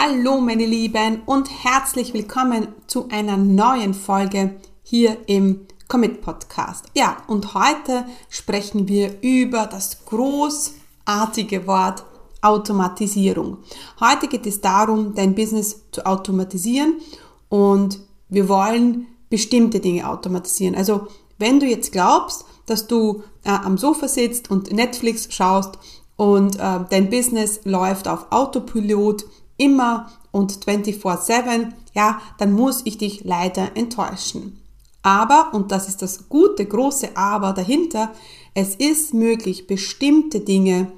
Hallo meine Lieben und herzlich willkommen zu einer neuen Folge hier im Commit Podcast. Ja, und heute sprechen wir über das großartige Wort Automatisierung. Heute geht es darum, dein Business zu automatisieren und wir wollen bestimmte Dinge automatisieren. Also wenn du jetzt glaubst, dass du äh, am Sofa sitzt und Netflix schaust und äh, dein Business läuft auf Autopilot, immer und 24/7, ja, dann muss ich dich leider enttäuschen. Aber, und das ist das gute, große Aber dahinter, es ist möglich, bestimmte Dinge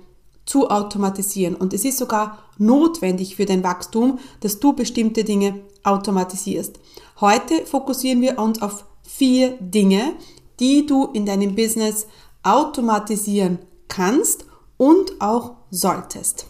zu automatisieren. Und es ist sogar notwendig für dein Wachstum, dass du bestimmte Dinge automatisierst. Heute fokussieren wir uns auf vier Dinge, die du in deinem Business automatisieren kannst und auch solltest.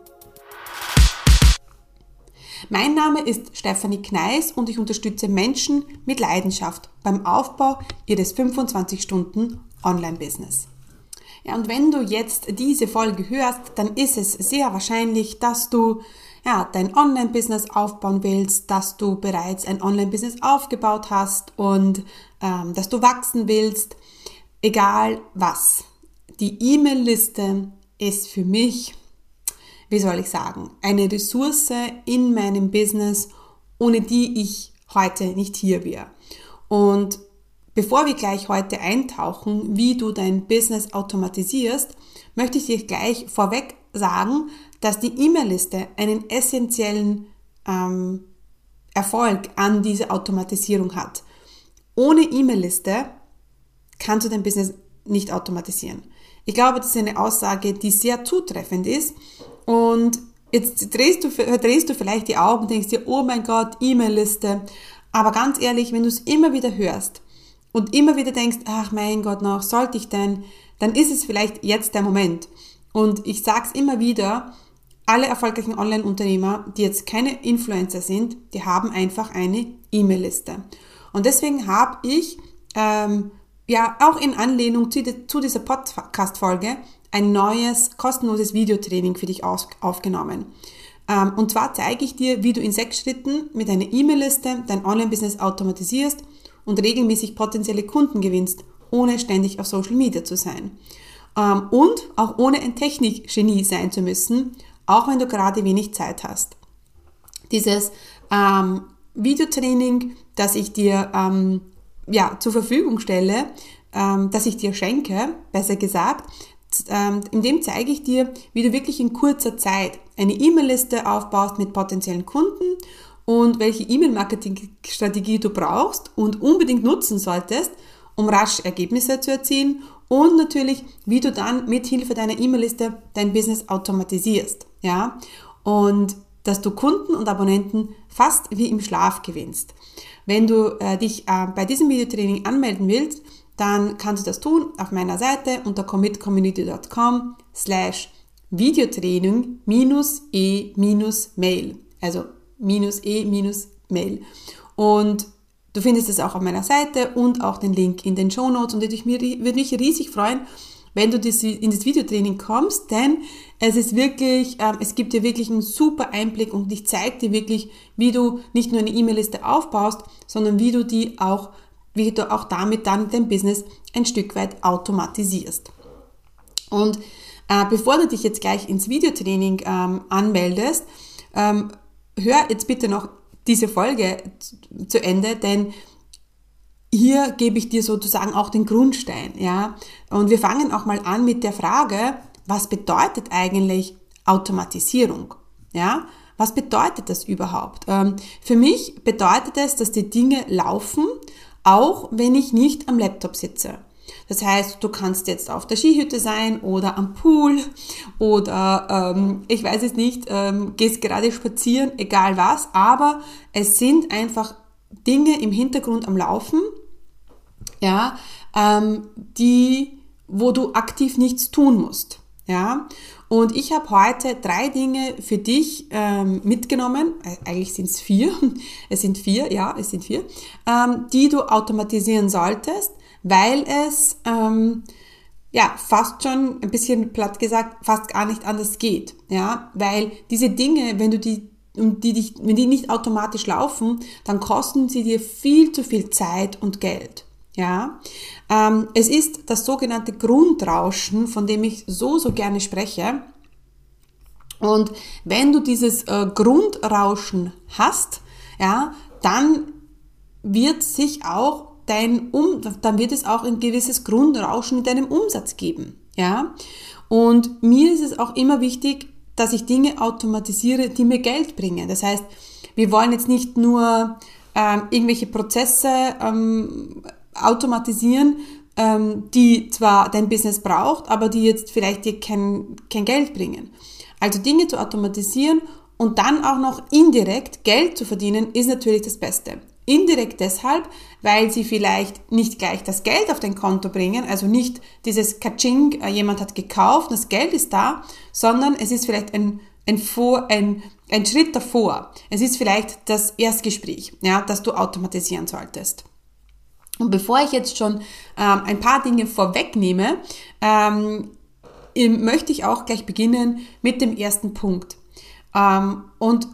Mein Name ist Stefanie Kneis und ich unterstütze Menschen mit Leidenschaft beim Aufbau ihres 25 Stunden Online-Business. Ja, und wenn du jetzt diese Folge hörst, dann ist es sehr wahrscheinlich, dass du ja, dein Online-Business aufbauen willst, dass du bereits ein Online-Business aufgebaut hast und ähm, dass du wachsen willst, egal was. Die E-Mail-Liste ist für mich wie soll ich sagen, eine Ressource in meinem Business, ohne die ich heute nicht hier wäre. Und bevor wir gleich heute eintauchen, wie du dein Business automatisierst, möchte ich dir gleich vorweg sagen, dass die E-Mail-Liste einen essentiellen ähm, Erfolg an dieser Automatisierung hat. Ohne E-Mail-Liste kannst du dein Business nicht automatisieren. Ich glaube, das ist eine Aussage, die sehr zutreffend ist und jetzt drehst du, drehst du vielleicht die Augen und denkst dir, oh mein Gott, E-Mail-Liste. Aber ganz ehrlich, wenn du es immer wieder hörst und immer wieder denkst, ach mein Gott, noch sollte ich denn, dann ist es vielleicht jetzt der Moment. Und ich sage es immer wieder, alle erfolgreichen Online-Unternehmer, die jetzt keine Influencer sind, die haben einfach eine E-Mail-Liste. Und deswegen habe ich ähm, ja auch in Anlehnung zu, zu dieser Podcast-Folge ein neues kostenloses Videotraining für dich aufgenommen. Ähm, und zwar zeige ich dir, wie du in sechs Schritten mit einer E-Mail-Liste dein Online-Business automatisierst und regelmäßig potenzielle Kunden gewinnst, ohne ständig auf Social Media zu sein. Ähm, und auch ohne ein Technikgenie sein zu müssen, auch wenn du gerade wenig Zeit hast. Dieses ähm, Videotraining, das ich dir ähm, ja, zur Verfügung stelle, ähm, das ich dir schenke, besser gesagt, in dem zeige ich dir, wie du wirklich in kurzer Zeit eine E-Mail-Liste aufbaust mit potenziellen Kunden und welche E-Mail-Marketing-Strategie du brauchst und unbedingt nutzen solltest, um rasch Ergebnisse zu erzielen und natürlich, wie du dann mit Hilfe deiner E-Mail-Liste dein Business automatisierst, ja, und dass du Kunden und Abonnenten fast wie im Schlaf gewinnst. Wenn du äh, dich äh, bei diesem Videotraining anmelden willst, dann kannst du das tun auf meiner Seite unter commitcommunity.com slash Videotraining minus e minus Mail. Also minus e minus Mail. Und du findest es auch auf meiner Seite und auch den Link in den Show Notes und ich würde mich riesig freuen, wenn du in das Videotraining kommst, denn es ist wirklich, ähm, es gibt dir wirklich einen super Einblick und ich zeige dir wirklich, wie du nicht nur eine E-Mail-Liste aufbaust, sondern wie du die auch wie du auch damit dann dein Business ein Stück weit automatisierst. Und äh, bevor du dich jetzt gleich ins Videotraining ähm, anmeldest, ähm, hör jetzt bitte noch diese Folge zu Ende, denn hier gebe ich dir sozusagen auch den Grundstein, ja. Und wir fangen auch mal an mit der Frage, was bedeutet eigentlich Automatisierung, ja? Was bedeutet das überhaupt? Ähm, für mich bedeutet es, dass die Dinge laufen auch wenn ich nicht am Laptop sitze. Das heißt, du kannst jetzt auf der Skihütte sein oder am Pool oder ähm, ich weiß es nicht, ähm, gehst gerade spazieren, egal was, aber es sind einfach Dinge im Hintergrund am Laufen, ja, ähm, die, wo du aktiv nichts tun musst, ja. Und ich habe heute drei Dinge für dich ähm, mitgenommen. Äh, eigentlich sind es vier. Es sind vier, ja, es sind vier, ähm, die du automatisieren solltest, weil es ähm, ja fast schon ein bisschen platt gesagt fast gar nicht anders geht, ja, weil diese Dinge, wenn du die und die dich, wenn die nicht automatisch laufen, dann kosten sie dir viel zu viel Zeit und Geld. Ja, ähm, es ist das sogenannte Grundrauschen, von dem ich so, so gerne spreche. Und wenn du dieses äh, Grundrauschen hast, ja, dann wird sich auch dein um, dann wird es auch ein gewisses Grundrauschen in deinem Umsatz geben, ja. Und mir ist es auch immer wichtig, dass ich Dinge automatisiere, die mir Geld bringen. Das heißt, wir wollen jetzt nicht nur ähm, irgendwelche Prozesse ähm, automatisieren, ähm, die zwar dein Business braucht, aber die jetzt vielleicht dir kein, kein Geld bringen. Also Dinge zu automatisieren und dann auch noch indirekt Geld zu verdienen, ist natürlich das Beste. Indirekt deshalb, weil sie vielleicht nicht gleich das Geld auf dein Konto bringen, also nicht dieses Kaching, äh, jemand hat gekauft, das Geld ist da, sondern es ist vielleicht ein, ein, Vor, ein, ein Schritt davor. Es ist vielleicht das Erstgespräch, ja, das du automatisieren solltest. Und bevor ich jetzt schon ähm, ein paar Dinge vorwegnehme, ähm, möchte ich auch gleich beginnen mit dem ersten Punkt. Ähm, und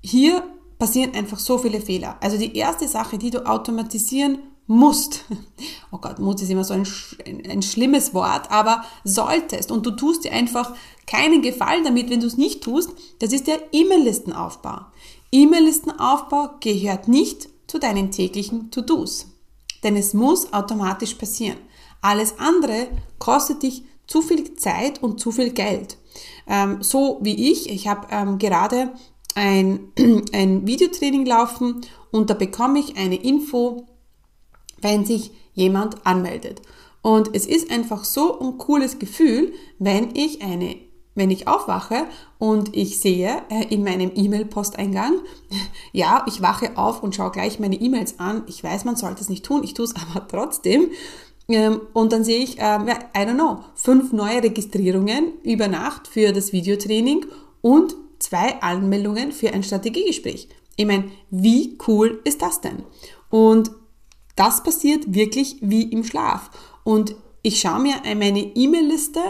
hier passieren einfach so viele Fehler. Also die erste Sache, die du automatisieren musst, oh Gott, muss ist immer so ein, ein schlimmes Wort, aber solltest und du tust dir einfach keinen Gefallen damit, wenn du es nicht tust, das ist der E-Mail-Listenaufbau. E-Mail-Listenaufbau gehört nicht zu deinen täglichen To-Dos. Denn es muss automatisch passieren. Alles andere kostet dich zu viel Zeit und zu viel Geld. Ähm, so wie ich, ich habe ähm, gerade ein, ein Videotraining laufen und da bekomme ich eine Info, wenn sich jemand anmeldet. Und es ist einfach so ein cooles Gefühl, wenn ich eine wenn ich aufwache und ich sehe äh, in meinem E-Mail-Posteingang, ja, ich wache auf und schaue gleich meine E-Mails an. Ich weiß, man sollte es nicht tun, ich tue es aber trotzdem. Ähm, und dann sehe ich, ähm, I don't know, fünf neue Registrierungen über Nacht für das Videotraining und zwei Anmeldungen für ein Strategiegespräch. Ich meine, wie cool ist das denn? Und das passiert wirklich wie im Schlaf. Und ich schaue mir meine E-Mail-Liste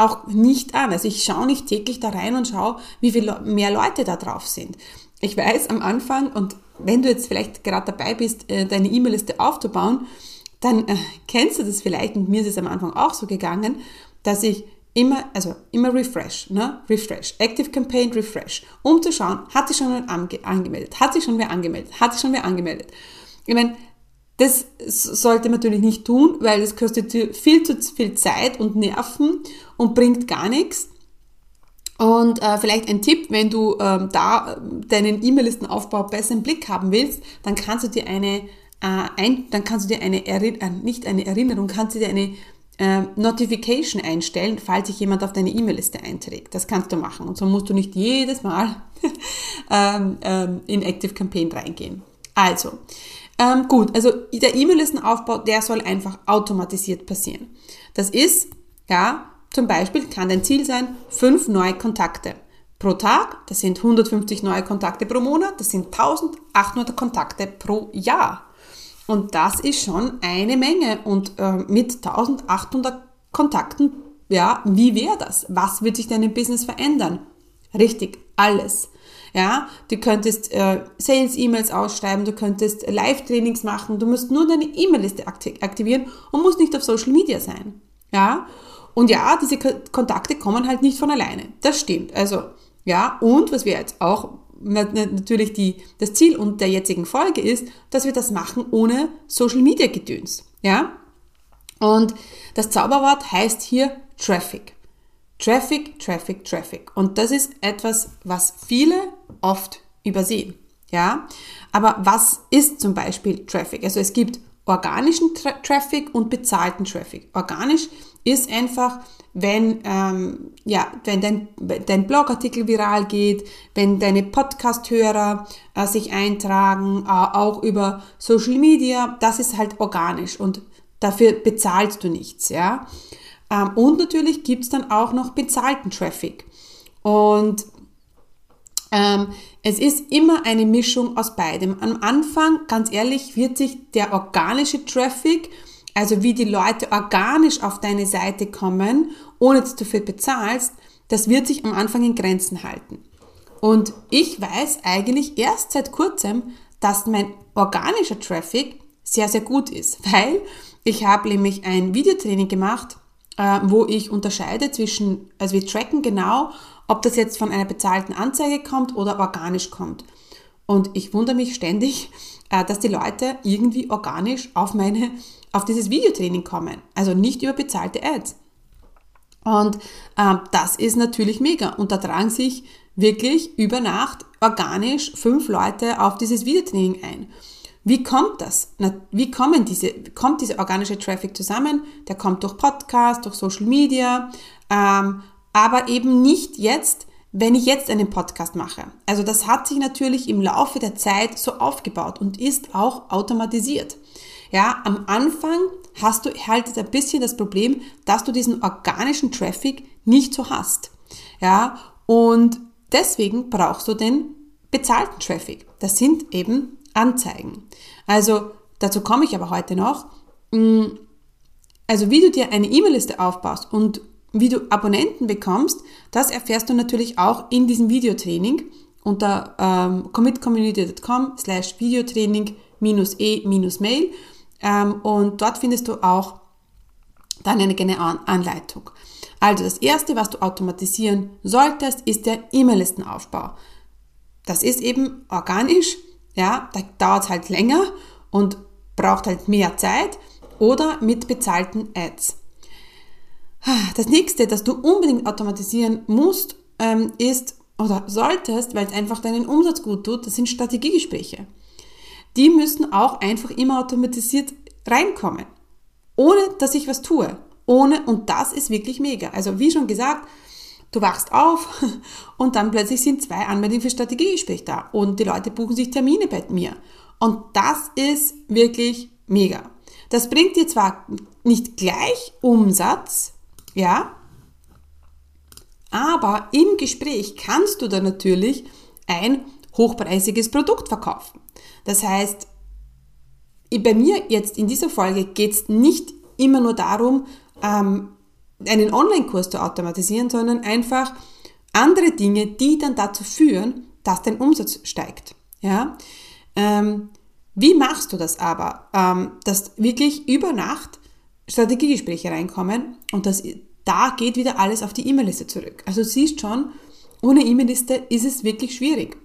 auch nicht an. Also ich schaue nicht täglich da rein und schaue, wie viel mehr Leute da drauf sind. Ich weiß am Anfang, und wenn du jetzt vielleicht gerade dabei bist, äh, deine E-Mail-Liste aufzubauen, dann äh, kennst du das vielleicht, und mir ist es am Anfang auch so gegangen, dass ich immer, also immer refresh, ne? Refresh. Active Campaign Refresh. Um zu schauen, hat sich schon wer ange angemeldet? Hat sich schon wer angemeldet? Hat sich schon wer angemeldet? Ich meine, das sollte man natürlich nicht tun, weil das kostet viel zu viel Zeit und Nerven und bringt gar nichts. Und äh, vielleicht ein Tipp, wenn du ähm, da deinen E-Mail-Listenaufbau besser im Blick haben willst, dann kannst du dir eine, äh, ein, dann kannst du dir eine Erinnerung, äh, nicht eine Erinnerung, kannst du dir eine äh, Notification einstellen, falls sich jemand auf deine E-Mail-Liste einträgt. Das kannst du machen. Und so musst du nicht jedes Mal ähm, ähm, in Active Campaign reingehen. Also, ähm, gut, also der E-Mail-Listenaufbau, der soll einfach automatisiert passieren. Das ist, ja, zum Beispiel kann dein Ziel sein, fünf neue Kontakte pro Tag. Das sind 150 neue Kontakte pro Monat. Das sind 1800 Kontakte pro Jahr. Und das ist schon eine Menge. Und äh, mit 1800 Kontakten, ja, wie wäre das? Was wird sich denn im Business verändern? Richtig, alles. Ja, du könntest äh, Sales-E-Mails ausschreiben, du könntest Live-Trainings machen, du musst nur deine E-Mail-Liste aktivieren und musst nicht auf Social Media sein. Ja, und ja, diese Kontakte kommen halt nicht von alleine. Das stimmt. Also, ja, und was wir jetzt auch natürlich die, das Ziel und der jetzigen Folge ist, dass wir das machen ohne Social Media Gedöns. Ja? Und das Zauberwort heißt hier Traffic. Traffic, Traffic, Traffic. Und das ist etwas, was viele oft übersehen. Ja, aber was ist zum Beispiel Traffic? Also es gibt organischen Tra Traffic und bezahlten Traffic. Organisch ist einfach, wenn, ähm, ja, wenn dein, dein Blogartikel viral geht, wenn deine Podcast-Hörer äh, sich eintragen, äh, auch über Social Media, das ist halt organisch und dafür bezahlst du nichts, ja. Ähm, und natürlich gibt's dann auch noch bezahlten Traffic. Und ähm, es ist immer eine Mischung aus beidem. Am Anfang, ganz ehrlich, wird sich der organische Traffic, also wie die Leute organisch auf deine Seite kommen, ohne dass du viel bezahlst, das wird sich am Anfang in Grenzen halten. Und ich weiß eigentlich erst seit kurzem, dass mein organischer Traffic sehr, sehr gut ist, weil ich habe nämlich ein Videotraining gemacht, äh, wo ich unterscheide zwischen, also wir tracken genau, ob das jetzt von einer bezahlten Anzeige kommt oder organisch kommt. Und ich wundere mich ständig, äh, dass die Leute irgendwie organisch auf meine, auf dieses Videotraining kommen. Also nicht über bezahlte Ads. Und äh, das ist natürlich mega. Und da tragen sich wirklich über Nacht organisch fünf Leute auf dieses Videotraining ein. Wie kommt das? Wie kommen diese, kommt dieser organische Traffic zusammen? Der kommt durch Podcast, durch Social Media, ähm, aber eben nicht jetzt, wenn ich jetzt einen Podcast mache. Also das hat sich natürlich im Laufe der Zeit so aufgebaut und ist auch automatisiert. Ja, am Anfang hast du halt ein bisschen das Problem, dass du diesen organischen Traffic nicht so hast. Ja, und deswegen brauchst du den bezahlten Traffic. Das sind eben Anzeigen. Also dazu komme ich aber heute noch. Mm, also wie du dir eine E-Mail-Liste aufbaust und wie du Abonnenten bekommst, das erfährst du natürlich auch in diesem Videotraining unter ähm, commitcommunity.com slash Videotraining minus e minus Mail ähm, und dort findest du auch dann eine kleine Anleitung. Also das erste, was du automatisieren solltest, ist der E-Mail-Listenaufbau. Das ist eben organisch, ja, da dauert es halt länger und braucht halt mehr Zeit oder mit bezahlten Ads. Das nächste, das du unbedingt automatisieren musst, ähm, ist oder solltest, weil es einfach deinen Umsatz gut tut, das sind Strategiegespräche. Die müssen auch einfach immer automatisiert reinkommen, ohne dass ich was tue. Ohne, und das ist wirklich mega. Also wie schon gesagt, du wachst auf und dann plötzlich sind zwei Anmeldungen für Strategiegespräch da und die Leute buchen sich Termine bei mir. Und das ist wirklich mega. Das bringt dir zwar nicht gleich Umsatz, ja? Aber im Gespräch kannst du dann natürlich ein hochpreisiges Produkt verkaufen. Das heißt, bei mir jetzt in dieser Folge geht es nicht immer nur darum, ähm, einen Online-Kurs zu automatisieren, sondern einfach andere Dinge, die dann dazu führen, dass dein Umsatz steigt. Ja? Ähm, wie machst du das aber? Ähm, dass wirklich über Nacht Strategiegespräche reinkommen und das, da geht wieder alles auf die E-Mail-Liste zurück. Also siehst schon, ohne E-Mail-Liste ist es wirklich schwierig.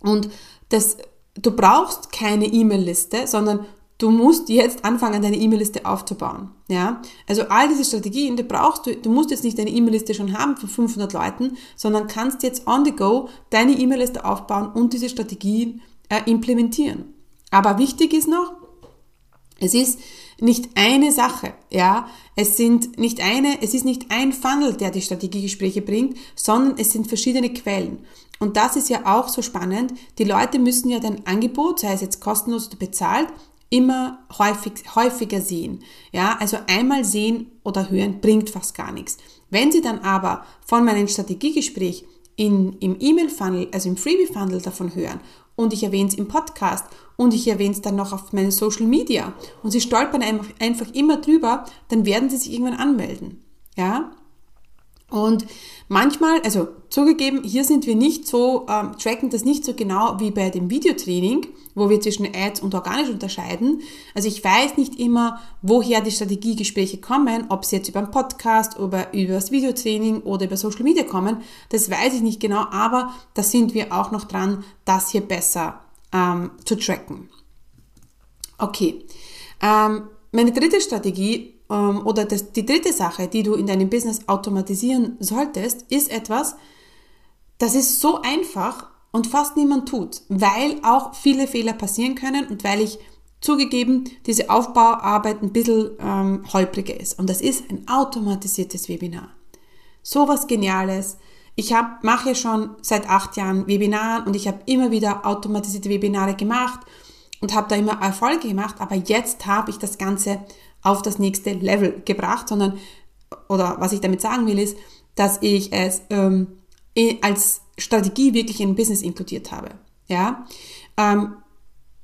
Und das, du brauchst keine E-Mail-Liste, sondern du musst jetzt anfangen, deine E-Mail-Liste aufzubauen. Ja? Also all diese Strategien, die brauchst du, du musst jetzt nicht deine E-Mail-Liste schon haben von 500 Leuten, sondern kannst jetzt on the go deine E-Mail-Liste aufbauen und diese Strategien äh, implementieren. Aber wichtig ist noch, es ist nicht eine Sache, ja. Es sind nicht eine, es ist nicht ein Funnel, der die Strategiegespräche bringt, sondern es sind verschiedene Quellen. Und das ist ja auch so spannend. Die Leute müssen ja dein Angebot, sei es jetzt kostenlos oder bezahlt, immer häufig, häufiger sehen. Ja, also einmal sehen oder hören bringt fast gar nichts. Wenn sie dann aber von meinem Strategiegespräch in, im E-Mail-Funnel, also im Freebie-Funnel davon hören und ich erwähne es im Podcast und ich erwähne es dann noch auf meinen Social Media und sie stolpern einfach immer drüber, dann werden sie sich irgendwann anmelden. Ja? Und manchmal, also zugegeben, hier sind wir nicht so, ähm, tracken das nicht so genau wie bei dem Videotraining, wo wir zwischen Ads und organisch unterscheiden. Also ich weiß nicht immer, woher die Strategiegespräche kommen, ob sie jetzt über einen Podcast oder über das Videotraining oder über Social Media kommen. Das weiß ich nicht genau, aber da sind wir auch noch dran, das hier besser ähm, zu tracken. Okay. Ähm, meine dritte Strategie oder das, die dritte Sache, die du in deinem Business automatisieren solltest, ist etwas, das ist so einfach und fast niemand tut, weil auch viele Fehler passieren können und weil ich zugegeben, diese Aufbauarbeit ein bisschen ähm, holpriger ist. Und das ist ein automatisiertes Webinar. So was Geniales. Ich mache ja schon seit acht Jahren Webinaren und ich habe immer wieder automatisierte Webinare gemacht und habe da immer Erfolge gemacht, aber jetzt habe ich das Ganze auf das nächste Level gebracht, sondern, oder was ich damit sagen will, ist, dass ich es ähm, als Strategie wirklich in Business inkludiert habe. Ja? Ähm,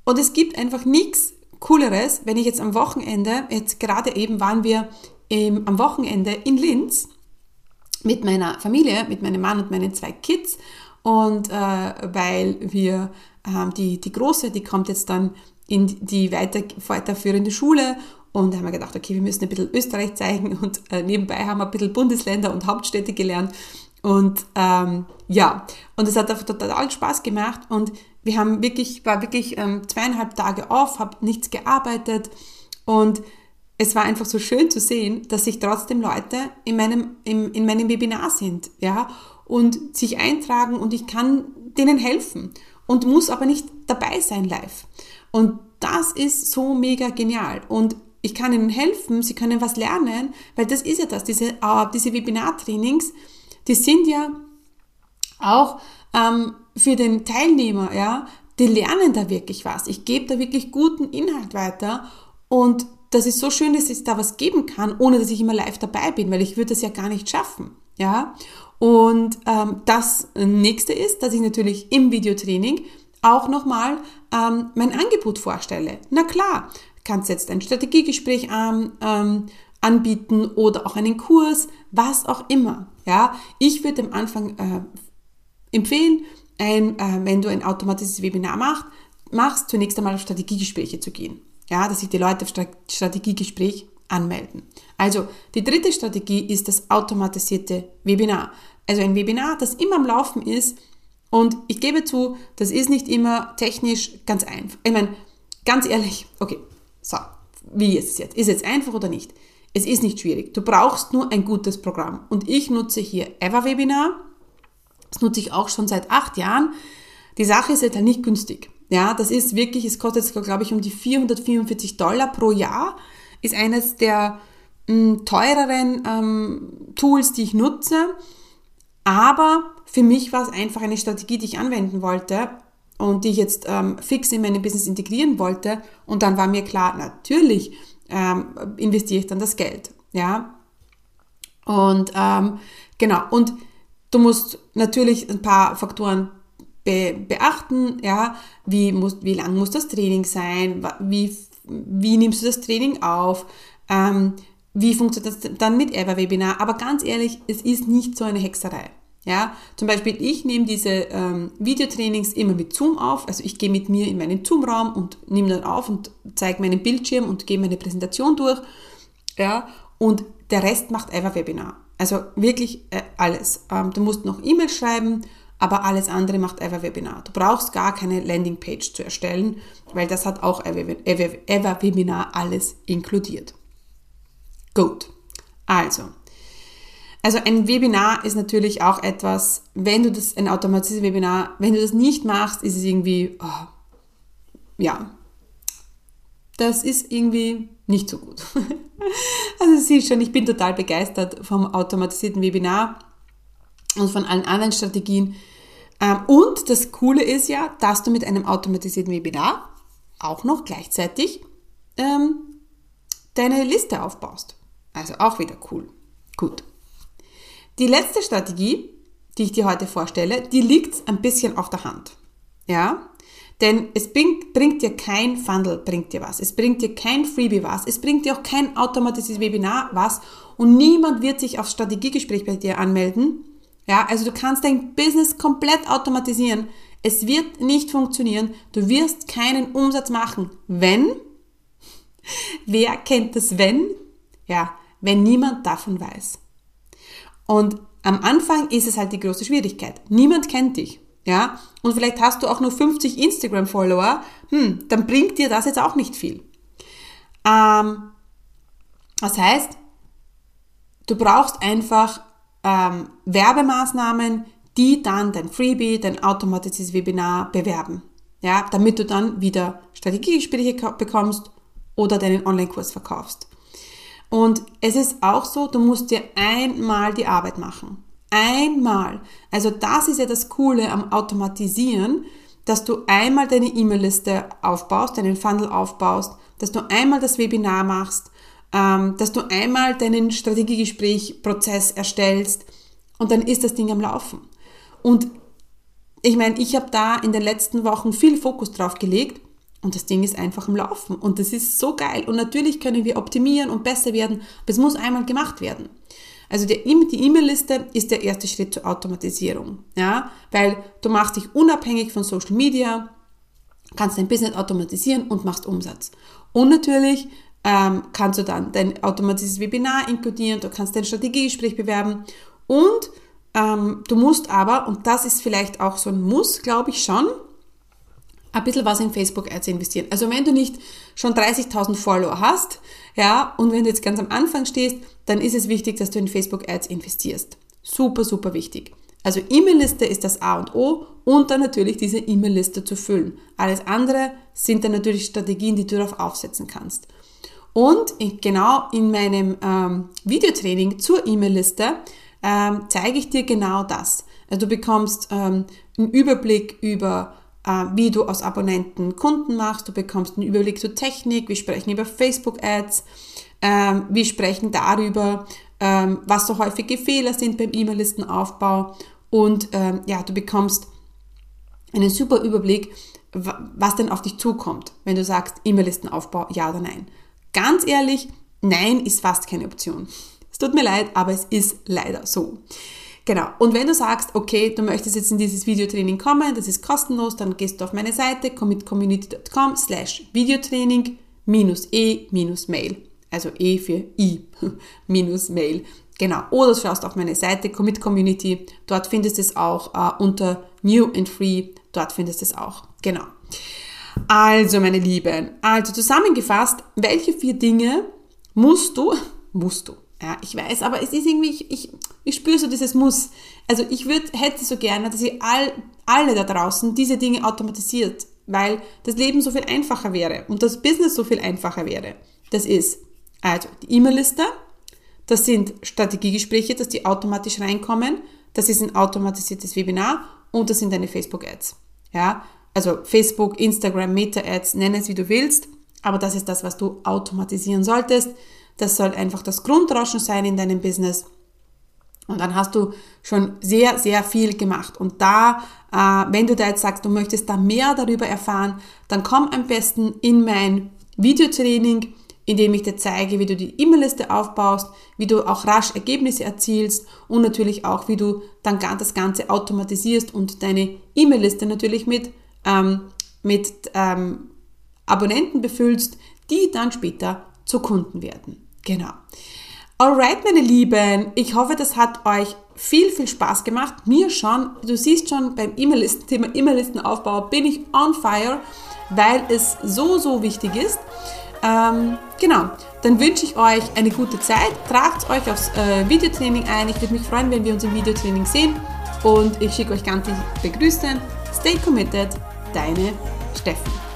und es gibt einfach nichts Cooleres, wenn ich jetzt am Wochenende, jetzt gerade eben waren wir im, am Wochenende in Linz mit meiner Familie, mit meinem Mann und meinen zwei Kids und äh, weil wir äh, die, die Große, die kommt jetzt dann in die weiter, weiterführende Schule und da haben wir gedacht, okay, wir müssen ein bisschen Österreich zeigen und äh, nebenbei haben wir ein bisschen Bundesländer und Hauptstädte gelernt und ähm, ja, und es hat einfach total Spaß gemacht und wir haben wirklich, war wirklich ähm, zweieinhalb Tage off, habe nichts gearbeitet und es war einfach so schön zu sehen, dass sich trotzdem Leute in meinem, in, in meinem Webinar sind, ja, und sich eintragen und ich kann denen helfen und muss aber nicht dabei sein live. Und das ist so mega genial. Und ich kann ihnen helfen, sie können was lernen, weil das ist ja das, diese, äh, diese Webinar-Trainings, die sind ja auch ähm, für den Teilnehmer, ja, die lernen da wirklich was. Ich gebe da wirklich guten Inhalt weiter und das ist so schön, dass ich da was geben kann, ohne dass ich immer live dabei bin, weil ich würde das ja gar nicht schaffen, ja. Und ähm, das nächste ist, dass ich natürlich im Videotraining auch nochmal ähm, mein Angebot vorstelle. Na klar, kannst jetzt ein Strategiegespräch ähm, ähm, anbieten oder auch einen Kurs, was auch immer. Ja, ich würde am Anfang äh, empfehlen, ein, äh, wenn du ein automatisches Webinar machst, machst, zunächst einmal auf Strategiegespräche zu gehen. Ja, dass sich die Leute auf Strategiegespräch anmelden. Also die dritte Strategie ist das automatisierte Webinar. Also ein Webinar, das immer am Laufen ist und ich gebe zu, das ist nicht immer technisch ganz einfach. Ich meine, ganz ehrlich, okay, so, wie ist es jetzt? Ist es jetzt einfach oder nicht? Es ist nicht schwierig. Du brauchst nur ein gutes Programm. Und ich nutze hier EverWebinar. Das nutze ich auch schon seit acht Jahren. Die Sache ist jetzt halt nicht günstig. Ja, das ist wirklich, es kostet glaube ich, um die 444 Dollar pro Jahr. Ist eines der mh, hm, teureren ähm, Tools, die ich nutze. Aber für mich war es einfach eine Strategie, die ich anwenden wollte und die ich jetzt ähm, fix in meine Business integrieren wollte. Und dann war mir klar, natürlich ähm, investiere ich dann das Geld. Ja. Und ähm, genau, und du musst natürlich ein paar Faktoren be beachten, ja, wie, muss, wie lang muss das Training sein, wie, wie nimmst du das Training auf, ähm, wie funktioniert das dann mit Ever-Webinar, aber ganz ehrlich, es ist nicht so eine Hexerei. Ja, zum Beispiel ich nehme diese ähm, Videotrainings immer mit Zoom auf. Also ich gehe mit mir in meinen Zoom-Raum und nehme dann auf und zeige meinen Bildschirm und gehe meine Präsentation durch. Ja, und der Rest macht einfach Webinar. Also wirklich äh, alles. Ähm, du musst noch E-Mails schreiben, aber alles andere macht Ever Webinar. Du brauchst gar keine Landingpage zu erstellen, weil das hat auch Ever Webinar alles inkludiert. Gut. Also, also ein Webinar ist natürlich auch etwas, wenn du das, ein automatisches Webinar, wenn du das nicht machst, ist es irgendwie, oh, ja, das ist irgendwie nicht so gut. also siehst schon, ich bin total begeistert vom automatisierten Webinar und von allen anderen Strategien. Ähm, und das Coole ist ja, dass du mit einem automatisierten Webinar auch noch gleichzeitig ähm, deine Liste aufbaust. Also auch wieder cool. Gut. Die letzte Strategie, die ich dir heute vorstelle, die liegt ein bisschen auf der Hand. Ja? Denn es bringt, bringt dir kein Funnel, bringt dir was. Es bringt dir kein Freebie was. Es bringt dir auch kein automatisches Webinar was. Und niemand wird sich aufs Strategiegespräch bei dir anmelden. Ja, also du kannst dein Business komplett automatisieren. Es wird nicht funktionieren. Du wirst keinen Umsatz machen. Wenn? Wer kennt das wenn? Ja, wenn niemand davon weiß. Und am Anfang ist es halt die große Schwierigkeit. Niemand kennt dich. Ja, und vielleicht hast du auch nur 50 Instagram-Follower, hm, dann bringt dir das jetzt auch nicht viel. Ähm, das heißt, du brauchst einfach ähm, Werbemaßnahmen, die dann dein Freebie, dein automatisches Webinar bewerben. ja, damit du dann wieder Strategiegespräche bekommst oder deinen Online-Kurs verkaufst. Und es ist auch so, du musst dir einmal die Arbeit machen. Einmal. Also das ist ja das Coole am Automatisieren, dass du einmal deine E-Mail-Liste aufbaust, deinen Funnel aufbaust, dass du einmal das Webinar machst, ähm, dass du einmal deinen Strategiegespräch-Prozess erstellst und dann ist das Ding am Laufen. Und ich meine, ich habe da in den letzten Wochen viel Fokus drauf gelegt und das Ding ist einfach am Laufen und das ist so geil. Und natürlich können wir optimieren und besser werden, aber es muss einmal gemacht werden. Also die E-Mail-Liste ist der erste Schritt zur Automatisierung, ja, weil du machst dich unabhängig von Social Media, kannst dein Business automatisieren und machst Umsatz. Und natürlich ähm, kannst du dann dein automatisches Webinar inkludieren, du kannst dein Strategiegespräch bewerben und ähm, du musst aber, und das ist vielleicht auch so ein Muss, glaube ich schon, ein bisschen was in Facebook Ads investieren. Also wenn du nicht schon 30.000 Follower hast, ja, und wenn du jetzt ganz am Anfang stehst, dann ist es wichtig, dass du in Facebook Ads investierst. Super, super wichtig. Also E-Mail-Liste ist das A und O und dann natürlich diese E-Mail-Liste zu füllen. Alles andere sind dann natürlich Strategien, die du darauf aufsetzen kannst. Und genau in meinem ähm, Videotraining zur E-Mail-Liste ähm, zeige ich dir genau das. Also du bekommst ähm, einen Überblick über wie du aus Abonnenten Kunden machst. Du bekommst einen Überblick zur Technik. Wir sprechen über Facebook-Ads. Ähm, wir sprechen darüber, ähm, was so häufige Fehler sind beim E-Mail-Listenaufbau. Und ähm, ja, du bekommst einen super Überblick, was denn auf dich zukommt, wenn du sagst E-Mail-Listenaufbau, ja oder nein. Ganz ehrlich, nein ist fast keine Option. Es tut mir leid, aber es ist leider so. Genau. Und wenn du sagst, okay, du möchtest jetzt in dieses Videotraining kommen, das ist kostenlos, dann gehst du auf meine Seite commitcommunity.com slash Videotraining minus e minus Mail. Also e für i minus Mail. Genau. Oder du schaust auf meine Seite Commit Community. Dort findest du es auch äh, unter New and Free. Dort findest du es auch. Genau. Also, meine Lieben, also zusammengefasst, welche vier Dinge musst du, musst du, ja, ich weiß, aber es ist irgendwie, ich, ich, ich spüre so dieses Muss. Also ich würd, hätte so gerne, dass ihr all, alle da draußen diese Dinge automatisiert, weil das Leben so viel einfacher wäre und das Business so viel einfacher wäre. Das ist also die E-Mail-Liste, das sind Strategiegespräche, dass die automatisch reinkommen, das ist ein automatisiertes Webinar und das sind deine Facebook-Ads. Ja, also Facebook, Instagram, Meta-Ads, nenn es wie du willst, aber das ist das, was du automatisieren solltest. Das soll einfach das Grundrauschen sein in deinem Business. Und dann hast du schon sehr, sehr viel gemacht. Und da, äh, wenn du da jetzt sagst, du möchtest da mehr darüber erfahren, dann komm am besten in mein Videotraining, in dem ich dir zeige, wie du die E-Mail-Liste aufbaust, wie du auch rasch Ergebnisse erzielst und natürlich auch, wie du dann das Ganze automatisierst und deine E-Mail-Liste natürlich mit, ähm, mit ähm, Abonnenten befüllst, die dann später zu Kunden werden. Genau. Alright, meine Lieben, ich hoffe, das hat euch viel, viel Spaß gemacht. Mir schon. Du siehst schon beim E-Mail-Listen, Thema E-Mail-Listenaufbau bin ich on fire, weil es so, so wichtig ist. Ähm, genau, dann wünsche ich euch eine gute Zeit. Tragt euch aufs äh, Videotraining ein. Ich würde mich freuen, wenn wir uns im Videotraining sehen. Und ich schicke euch ganz liebe Grüße. Stay committed, deine Steffen.